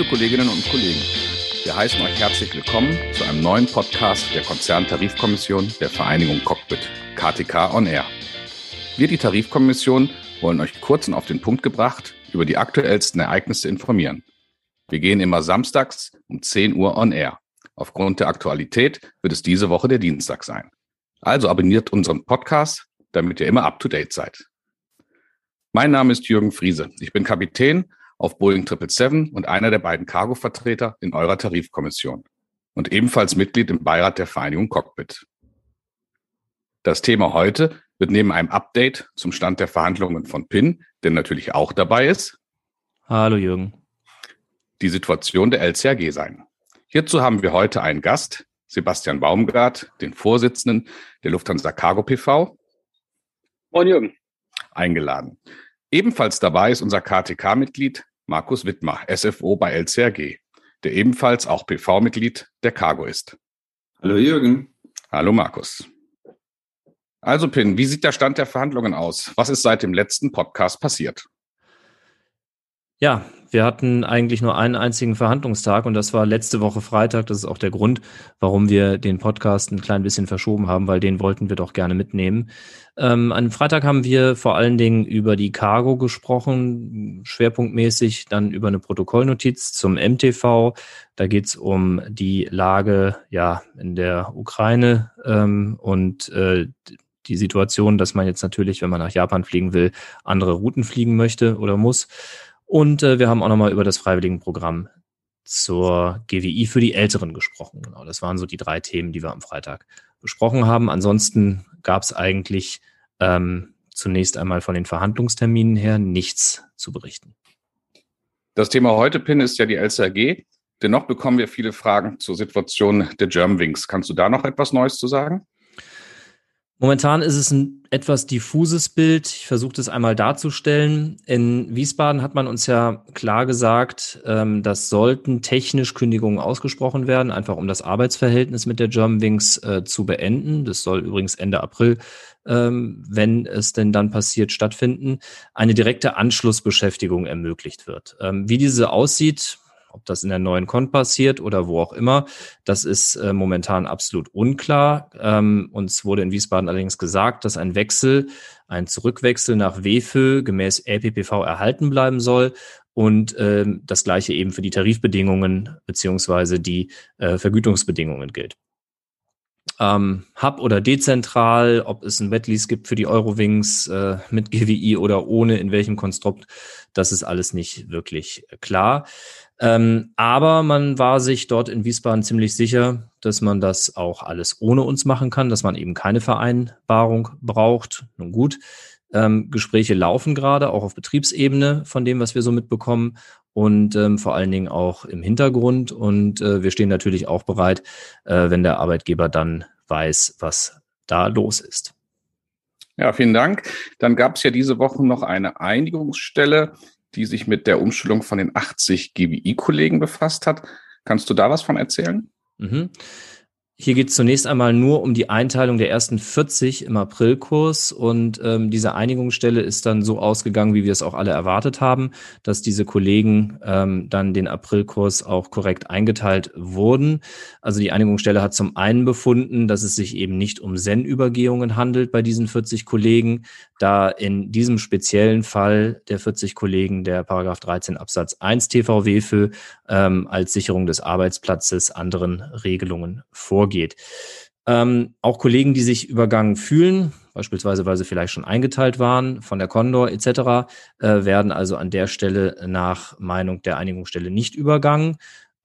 Liebe Kolleginnen und Kollegen, wir heißen euch herzlich willkommen zu einem neuen Podcast der Konzerntarifkommission der Vereinigung Cockpit, KTK On Air. Wir, die Tarifkommission, wollen euch kurz und auf den Punkt gebracht über die aktuellsten Ereignisse informieren. Wir gehen immer samstags um 10 Uhr on air. Aufgrund der Aktualität wird es diese Woche der Dienstag sein. Also abonniert unseren Podcast, damit ihr immer up to date seid. Mein Name ist Jürgen Friese. Ich bin Kapitän auf Boeing 777 und einer der beiden Cargo-Vertreter in eurer Tarifkommission und ebenfalls Mitglied im Beirat der Vereinigung Cockpit. Das Thema heute wird neben einem Update zum Stand der Verhandlungen von PIN, der natürlich auch dabei ist, Hallo Jürgen. die Situation der LCAG sein. Hierzu haben wir heute einen Gast, Sebastian Baumgart, den Vorsitzenden der Lufthansa Cargo PV. Moin Jürgen. Eingeladen. Ebenfalls dabei ist unser KTK-Mitglied Markus Wittmar, SFO bei LCRG, der ebenfalls auch PV-Mitglied der Cargo ist. Hallo Jürgen. Hallo Markus. Also Pin, wie sieht der Stand der Verhandlungen aus? Was ist seit dem letzten Podcast passiert? Ja, wir hatten eigentlich nur einen einzigen Verhandlungstag und das war letzte Woche Freitag. Das ist auch der Grund, warum wir den Podcast ein klein bisschen verschoben haben, weil den wollten wir doch gerne mitnehmen. Ähm, an Freitag haben wir vor allen Dingen über die Cargo gesprochen, schwerpunktmäßig dann über eine Protokollnotiz zum MTV. Da geht es um die Lage ja in der Ukraine ähm, und äh, die Situation, dass man jetzt natürlich, wenn man nach Japan fliegen will, andere Routen fliegen möchte oder muss. Und äh, wir haben auch nochmal über das Freiwilligenprogramm zur GWI für die Älteren gesprochen. Genau, das waren so die drei Themen, die wir am Freitag besprochen haben. Ansonsten gab es eigentlich ähm, zunächst einmal von den Verhandlungsterminen her nichts zu berichten. Das Thema heute, Pin, ist ja die LCRG. Dennoch bekommen wir viele Fragen zur Situation der Germanwings. Kannst du da noch etwas Neues zu sagen? Momentan ist es ein etwas diffuses Bild. Ich versuche das einmal darzustellen. In Wiesbaden hat man uns ja klar gesagt, ähm, dass sollten technisch Kündigungen ausgesprochen werden, einfach um das Arbeitsverhältnis mit der Germanwings äh, zu beenden. Das soll übrigens Ende April, ähm, wenn es denn dann passiert, stattfinden. Eine direkte Anschlussbeschäftigung ermöglicht wird. Ähm, wie diese aussieht, ob das in der neuen Con passiert oder wo auch immer, das ist äh, momentan absolut unklar. Ähm, uns wurde in Wiesbaden allerdings gesagt, dass ein Wechsel, ein Zurückwechsel nach WFÖ gemäß LPPV erhalten bleiben soll und ähm, das gleiche eben für die Tarifbedingungen beziehungsweise die äh, Vergütungsbedingungen gilt. Ähm, Hub oder dezentral, ob es ein Wetlease gibt für die Eurowings äh, mit GWI oder ohne, in welchem Konstrukt, das ist alles nicht wirklich klar. Ähm, aber man war sich dort in Wiesbaden ziemlich sicher, dass man das auch alles ohne uns machen kann, dass man eben keine Vereinbarung braucht. Nun gut, ähm, Gespräche laufen gerade, auch auf Betriebsebene von dem, was wir so mitbekommen und ähm, vor allen Dingen auch im Hintergrund. Und äh, wir stehen natürlich auch bereit, äh, wenn der Arbeitgeber dann weiß, was da los ist. Ja, vielen Dank. Dann gab es ja diese Woche noch eine Einigungsstelle die sich mit der Umstellung von den 80 GWI-Kollegen befasst hat. Kannst du da was von erzählen? Mhm. Hier geht es zunächst einmal nur um die Einteilung der ersten 40 im Aprilkurs und ähm, diese Einigungsstelle ist dann so ausgegangen, wie wir es auch alle erwartet haben, dass diese Kollegen ähm, dann den Aprilkurs auch korrekt eingeteilt wurden. Also die Einigungsstelle hat zum einen befunden, dass es sich eben nicht um Zen-Übergehungen handelt bei diesen 40 Kollegen, da in diesem speziellen Fall der 40 Kollegen der Paragraph 13 Absatz 1 TVW für ähm, als Sicherung des Arbeitsplatzes anderen Regelungen vorgeht. Ähm, auch Kollegen, die sich übergangen fühlen, beispielsweise weil sie vielleicht schon eingeteilt waren von der Condor etc., äh, werden also an der Stelle nach Meinung der Einigungsstelle nicht übergangen.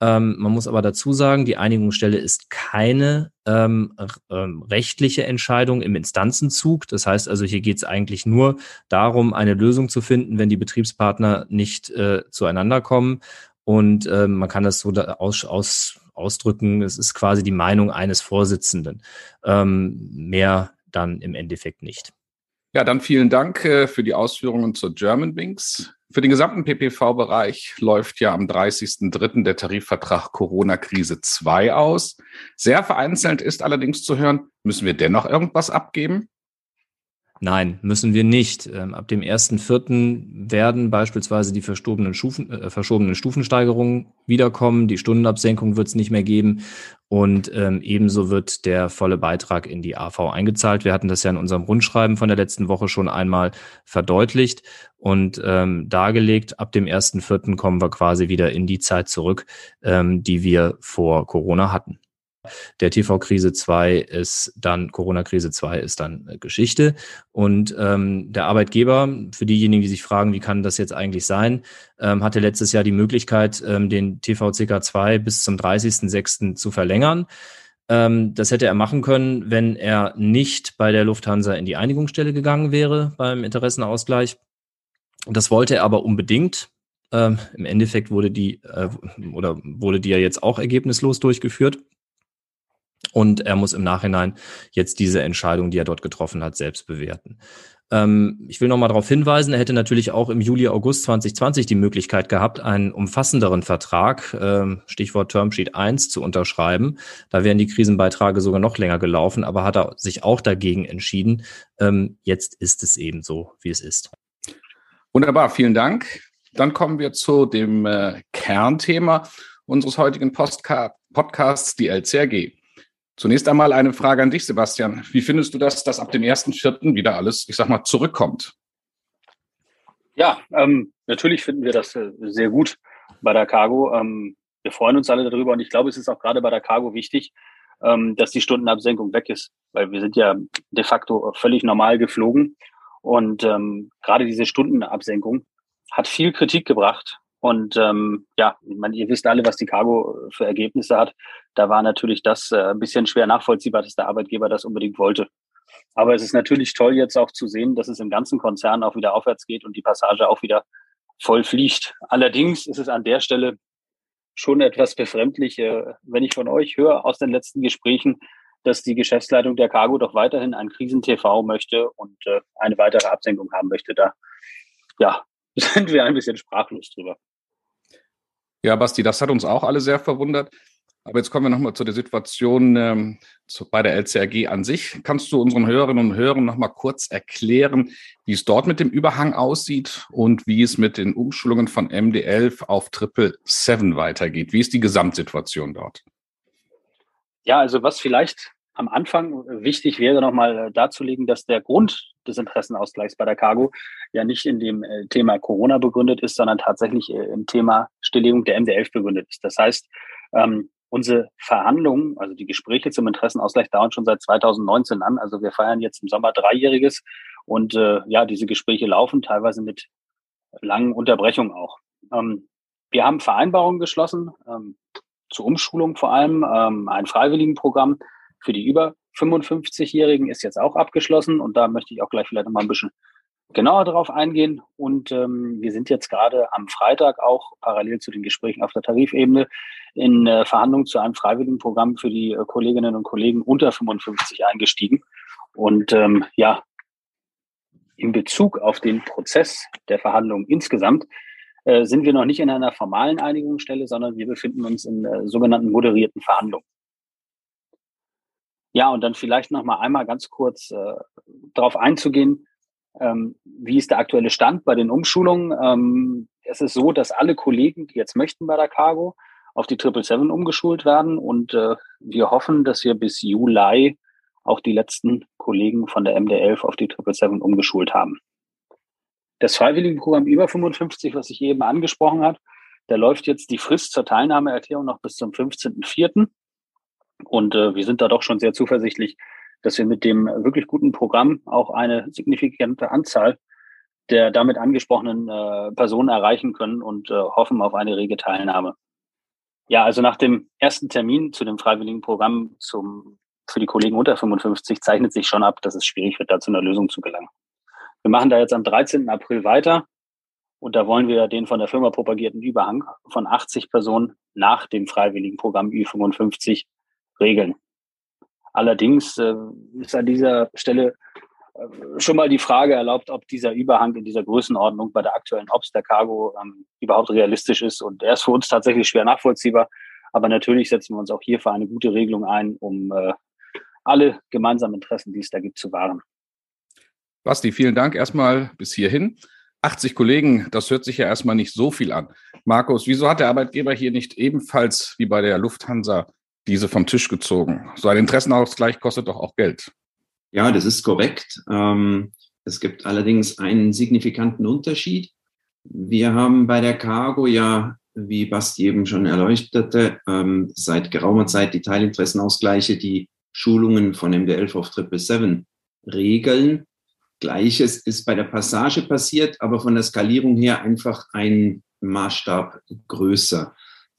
Ähm, man muss aber dazu sagen, die Einigungsstelle ist keine ähm, ähm, rechtliche Entscheidung im Instanzenzug. Das heißt also, hier geht es eigentlich nur darum, eine Lösung zu finden, wenn die Betriebspartner nicht äh, zueinander kommen. Und ähm, man kann das so da aus, aus, ausdrücken, es ist quasi die Meinung eines Vorsitzenden. Ähm, mehr dann im Endeffekt nicht. Ja, dann vielen Dank äh, für die Ausführungen zur Germanwings. Für den gesamten PPV-Bereich läuft ja am 30.03. der Tarifvertrag Corona-Krise 2 aus. Sehr vereinzelt ist allerdings zu hören, müssen wir dennoch irgendwas abgeben? Nein, müssen wir nicht. Ähm, ab dem 1.4. werden beispielsweise die verschobenen, Stufen, äh, verschobenen Stufensteigerungen wiederkommen. Die Stundenabsenkung wird es nicht mehr geben. Und ähm, ebenso wird der volle Beitrag in die AV eingezahlt. Wir hatten das ja in unserem Rundschreiben von der letzten Woche schon einmal verdeutlicht und ähm, dargelegt. Ab dem 1.4. kommen wir quasi wieder in die Zeit zurück, ähm, die wir vor Corona hatten. Der TV-Krise 2 ist dann, Corona-Krise 2 ist dann äh, Geschichte. Und ähm, der Arbeitgeber, für diejenigen, die sich fragen, wie kann das jetzt eigentlich sein, ähm, hatte letztes Jahr die Möglichkeit, ähm, den TVCK 2 bis zum 30.06. zu verlängern. Ähm, das hätte er machen können, wenn er nicht bei der Lufthansa in die Einigungsstelle gegangen wäre beim Interessenausgleich. Das wollte er aber unbedingt. Ähm, Im Endeffekt wurde die äh, oder wurde die ja jetzt auch ergebnislos durchgeführt. Und er muss im Nachhinein jetzt diese Entscheidung, die er dort getroffen hat, selbst bewerten. Ähm, ich will nochmal darauf hinweisen, er hätte natürlich auch im Juli, August 2020 die Möglichkeit gehabt, einen umfassenderen Vertrag, ähm, Stichwort Termsheet 1, zu unterschreiben. Da wären die Krisenbeiträge sogar noch länger gelaufen, aber hat er sich auch dagegen entschieden. Ähm, jetzt ist es eben so, wie es ist. Wunderbar, vielen Dank. Dann kommen wir zu dem äh, Kernthema unseres heutigen Podcasts, die LCRG. Zunächst einmal eine Frage an dich, Sebastian. Wie findest du das, dass ab dem 1.4. wieder alles, ich sag mal, zurückkommt? Ja, ähm, natürlich finden wir das äh, sehr gut bei der Cargo. Ähm, wir freuen uns alle darüber und ich glaube, es ist auch gerade bei der Cargo wichtig, ähm, dass die Stundenabsenkung weg ist, weil wir sind ja de facto völlig normal geflogen und ähm, gerade diese Stundenabsenkung hat viel Kritik gebracht und ähm, ja, ich meine, ihr wisst alle, was die Cargo für Ergebnisse hat. Da war natürlich das äh, ein bisschen schwer nachvollziehbar, dass der Arbeitgeber das unbedingt wollte. Aber es ist natürlich toll, jetzt auch zu sehen, dass es im ganzen Konzern auch wieder aufwärts geht und die Passage auch wieder voll fliegt. Allerdings ist es an der Stelle schon etwas befremdlich, äh, wenn ich von euch höre aus den letzten Gesprächen, dass die Geschäftsleitung der Cargo doch weiterhin ein Krisen-TV möchte und äh, eine weitere Absenkung haben möchte. Da ja, sind wir ein bisschen sprachlos drüber. Ja, Basti, das hat uns auch alle sehr verwundert. Aber jetzt kommen wir nochmal zu der Situation ähm, zu, bei der LCRG an sich. Kannst du unseren Hörerinnen und Hörern nochmal kurz erklären, wie es dort mit dem Überhang aussieht und wie es mit den Umschulungen von MD11 auf Triple 7 weitergeht? Wie ist die Gesamtsituation dort? Ja, also was vielleicht am Anfang wichtig wäre, nochmal äh, darzulegen, dass der Grund des Interessenausgleichs bei der Cargo ja nicht in dem äh, Thema Corona begründet ist, sondern tatsächlich äh, im Thema Stilllegung der MD11 begründet ist. Das heißt, ähm, unsere Verhandlungen, also die Gespräche zum Interessenausgleich dauern schon seit 2019 an. Also wir feiern jetzt im Sommer dreijähriges und äh, ja, diese Gespräche laufen teilweise mit langen Unterbrechungen auch. Ähm, wir haben Vereinbarungen geschlossen, ähm, zur Umschulung vor allem, ähm, ein Freiwilligenprogramm für die über 55-Jährigen ist jetzt auch abgeschlossen und da möchte ich auch gleich vielleicht noch mal ein bisschen genauer darauf eingehen. Und ähm, wir sind jetzt gerade am Freitag auch parallel zu den Gesprächen auf der Tarifebene in äh, Verhandlungen zu einem freiwilligen Programm für die äh, Kolleginnen und Kollegen unter 55 eingestiegen. Und ähm, ja, in Bezug auf den Prozess der Verhandlungen insgesamt äh, sind wir noch nicht in einer formalen Einigungsstelle, sondern wir befinden uns in äh, sogenannten moderierten Verhandlungen. Ja, und dann vielleicht noch mal einmal ganz kurz äh, darauf einzugehen, ähm, wie ist der aktuelle Stand bei den Umschulungen? Ähm, es ist so, dass alle Kollegen, die jetzt möchten bei der Cargo, auf die 777 umgeschult werden und äh, wir hoffen, dass wir bis Juli auch die letzten Kollegen von der MD11 auf die 777 umgeschult haben. Das Freiwilligenprogramm über 55, was ich eben angesprochen habe, da läuft jetzt die Frist zur Teilnahmeerklärung noch bis zum 15.04. Und äh, wir sind da doch schon sehr zuversichtlich, dass wir mit dem wirklich guten Programm auch eine signifikante Anzahl der damit angesprochenen äh, Personen erreichen können und äh, hoffen auf eine rege Teilnahme. Ja, also nach dem ersten Termin zu dem freiwilligen Programm zum, für die Kollegen unter 55 zeichnet sich schon ab, dass es schwierig wird, da zu einer Lösung zu gelangen. Wir machen da jetzt am 13. April weiter und da wollen wir den von der Firma propagierten Überhang von 80 Personen nach dem freiwilligen Programm Ü55 regeln. Allerdings äh, ist an dieser Stelle äh, schon mal die Frage erlaubt, ob dieser Überhang in dieser Größenordnung bei der aktuellen Ops der Cargo ähm, überhaupt realistisch ist. Und er ist für uns tatsächlich schwer nachvollziehbar. Aber natürlich setzen wir uns auch hier für eine gute Regelung ein, um äh, alle gemeinsamen Interessen, die es da gibt, zu wahren. Basti, vielen Dank erstmal bis hierhin. 80 Kollegen, das hört sich ja erstmal nicht so viel an. Markus, wieso hat der Arbeitgeber hier nicht ebenfalls wie bei der Lufthansa diese vom Tisch gezogen? So ein Interessenausgleich kostet doch auch Geld. Ja, das ist korrekt. Ähm, es gibt allerdings einen signifikanten Unterschied. Wir haben bei der Cargo ja, wie Basti eben schon erleuchtete, ähm, seit geraumer Zeit die Teilinteressenausgleiche, die Schulungen von MD11 auf 777 regeln. Gleiches ist bei der Passage passiert, aber von der Skalierung her einfach ein Maßstab größer.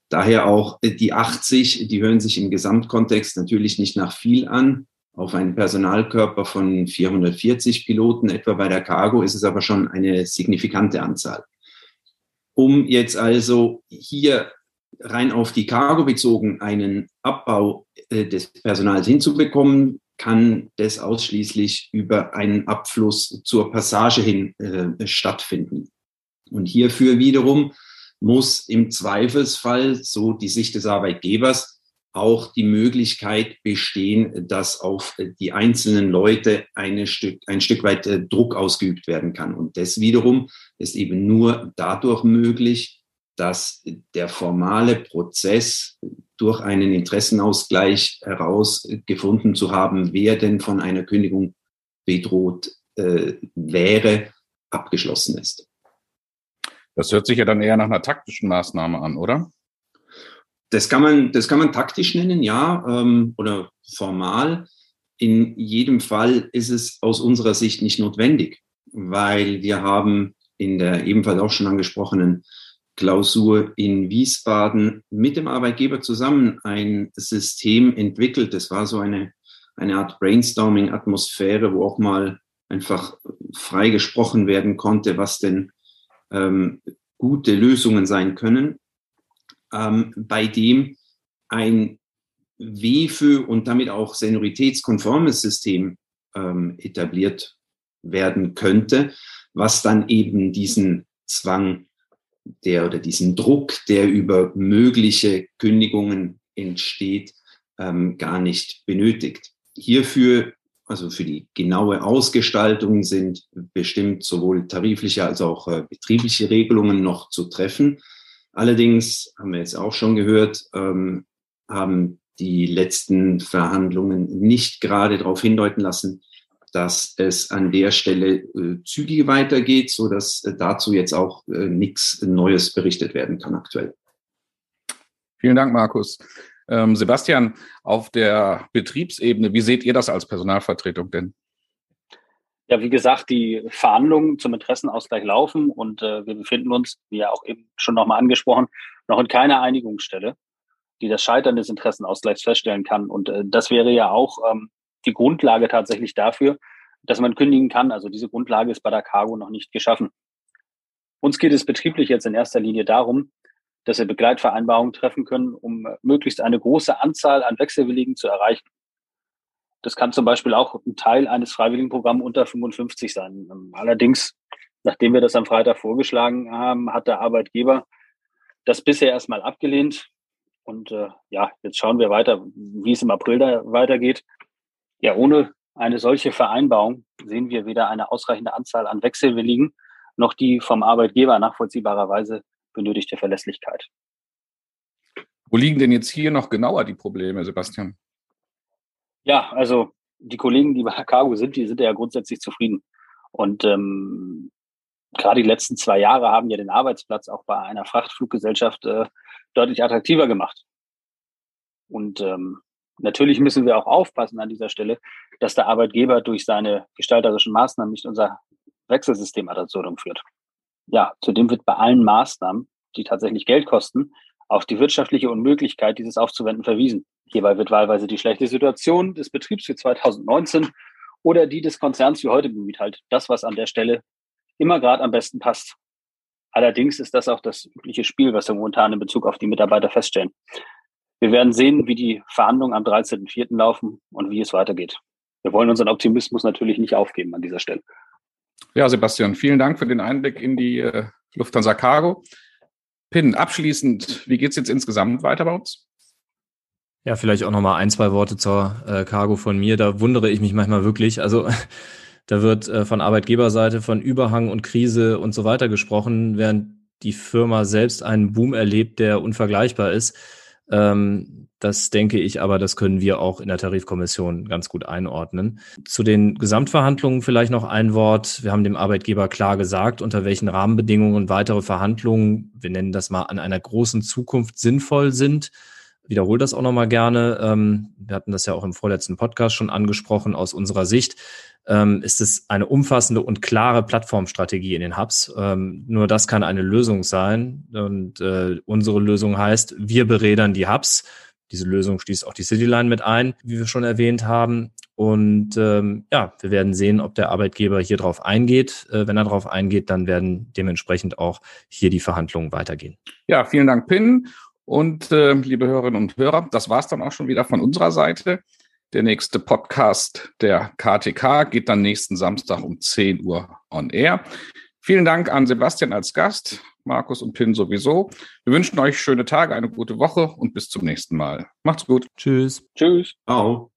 Daher auch die 80, die hören sich im Gesamtkontext natürlich nicht nach viel an. Auf einen Personalkörper von 440 Piloten, etwa bei der Cargo, ist es aber schon eine signifikante Anzahl. Um jetzt also hier rein auf die Cargo bezogen einen Abbau äh, des Personals hinzubekommen, kann das ausschließlich über einen Abfluss zur Passage hin äh, stattfinden. Und hierfür wiederum muss im Zweifelsfall, so die Sicht des Arbeitgebers, auch die Möglichkeit bestehen, dass auf die einzelnen Leute Stück, ein Stück weit äh, Druck ausgeübt werden kann. Und das wiederum ist eben nur dadurch möglich, dass der formale Prozess durch einen Interessenausgleich herausgefunden zu haben, wer denn von einer Kündigung bedroht äh, wäre, abgeschlossen ist. Das hört sich ja dann eher nach einer taktischen Maßnahme an, oder? Das kann man, das kann man taktisch nennen, ja, ähm, oder formal. In jedem Fall ist es aus unserer Sicht nicht notwendig, weil wir haben in der ebenfalls auch schon angesprochenen Klausur in Wiesbaden mit dem Arbeitgeber zusammen ein System entwickelt. Das war so eine, eine Art Brainstorming-Atmosphäre, wo auch mal einfach frei gesprochen werden konnte, was denn ähm, gute Lösungen sein können, ähm, bei dem ein WFÖ und damit auch senioritätskonformes System ähm, etabliert werden könnte, was dann eben diesen Zwang der oder diesen Druck, der über mögliche Kündigungen entsteht, ähm, gar nicht benötigt. Hierfür, also für die genaue Ausgestaltung, sind bestimmt sowohl tarifliche als auch äh, betriebliche Regelungen noch zu treffen. Allerdings haben wir jetzt auch schon gehört, ähm, haben die letzten Verhandlungen nicht gerade darauf hindeuten lassen, dass es an der Stelle äh, zügig weitergeht, so dass äh, dazu jetzt auch äh, nichts Neues berichtet werden kann aktuell. Vielen Dank, Markus. Ähm, Sebastian, auf der Betriebsebene, wie seht ihr das als Personalvertretung denn? Ja, wie gesagt, die Verhandlungen zum Interessenausgleich laufen und äh, wir befinden uns, wie ja auch eben schon nochmal angesprochen, noch in keiner Einigungsstelle, die das Scheitern des Interessenausgleichs feststellen kann. Und äh, das wäre ja auch ähm, die Grundlage tatsächlich dafür, dass man kündigen kann. Also diese Grundlage ist bei der Cargo noch nicht geschaffen. Uns geht es betrieblich jetzt in erster Linie darum, dass wir Begleitvereinbarungen treffen können, um möglichst eine große Anzahl an Wechselwilligen zu erreichen. Das kann zum Beispiel auch ein Teil eines Freiwilligenprogramms unter 55 sein. Allerdings, nachdem wir das am Freitag vorgeschlagen haben, hat der Arbeitgeber das bisher erstmal abgelehnt. Und äh, ja, jetzt schauen wir weiter, wie es im April da weitergeht. Ja, ohne eine solche Vereinbarung sehen wir weder eine ausreichende Anzahl an Wechselwilligen noch die vom Arbeitgeber nachvollziehbarerweise benötigte Verlässlichkeit. Wo liegen denn jetzt hier noch genauer die Probleme, Sebastian? Ja, also die Kollegen, die bei Cargo sind, die sind ja grundsätzlich zufrieden. Und ähm, gerade die letzten zwei Jahre haben ja den Arbeitsplatz auch bei einer Frachtfluggesellschaft äh, deutlich attraktiver gemacht. Und ähm, Natürlich müssen wir auch aufpassen an dieser Stelle, dass der Arbeitgeber durch seine gestalterischen Maßnahmen nicht unser Wechselsystem ad absurdum führt. Ja, zudem wird bei allen Maßnahmen, die tatsächlich Geld kosten, auf die wirtschaftliche Unmöglichkeit, dieses aufzuwenden, verwiesen. Hierbei wird wahlweise die schlechte Situation des Betriebs für 2019 oder die des Konzerns wie heute bemüht, halt das, was an der Stelle immer gerade am besten passt. Allerdings ist das auch das übliche Spiel, was wir momentan in Bezug auf die Mitarbeiter feststellen. Wir werden sehen, wie die Verhandlungen am 13.04. laufen und wie es weitergeht. Wir wollen unseren Optimismus natürlich nicht aufgeben an dieser Stelle. Ja, Sebastian, vielen Dank für den Einblick in die äh, Lufthansa Cargo. Pin, abschließend, wie geht es jetzt insgesamt weiter bei uns? Ja, vielleicht auch nochmal ein, zwei Worte zur äh, Cargo von mir. Da wundere ich mich manchmal wirklich. Also Da wird äh, von Arbeitgeberseite von Überhang und Krise und so weiter gesprochen, während die Firma selbst einen Boom erlebt, der unvergleichbar ist. Ähm, das denke ich aber, das können wir auch in der Tarifkommission ganz gut einordnen. Zu den Gesamtverhandlungen vielleicht noch ein Wort. Wir haben dem Arbeitgeber klar gesagt, unter welchen Rahmenbedingungen weitere Verhandlungen, wir nennen das mal an einer großen Zukunft sinnvoll sind wiederhole das auch nochmal gerne. Ähm, wir hatten das ja auch im vorletzten Podcast schon angesprochen. Aus unserer Sicht ähm, ist es eine umfassende und klare Plattformstrategie in den Hubs. Ähm, nur das kann eine Lösung sein. Und äh, unsere Lösung heißt, wir berädern die Hubs. Diese Lösung schließt auch die Cityline mit ein, wie wir schon erwähnt haben. Und ähm, ja, wir werden sehen, ob der Arbeitgeber hier drauf eingeht. Äh, wenn er drauf eingeht, dann werden dementsprechend auch hier die Verhandlungen weitergehen. Ja, vielen Dank, Pin. Und äh, liebe Hörerinnen und Hörer, das war es dann auch schon wieder von unserer Seite. Der nächste Podcast der KTK geht dann nächsten Samstag um 10 Uhr on air. Vielen Dank an Sebastian als Gast, Markus und Pin sowieso. Wir wünschen euch schöne Tage, eine gute Woche und bis zum nächsten Mal. Macht's gut. Tschüss. Tschüss. Ciao.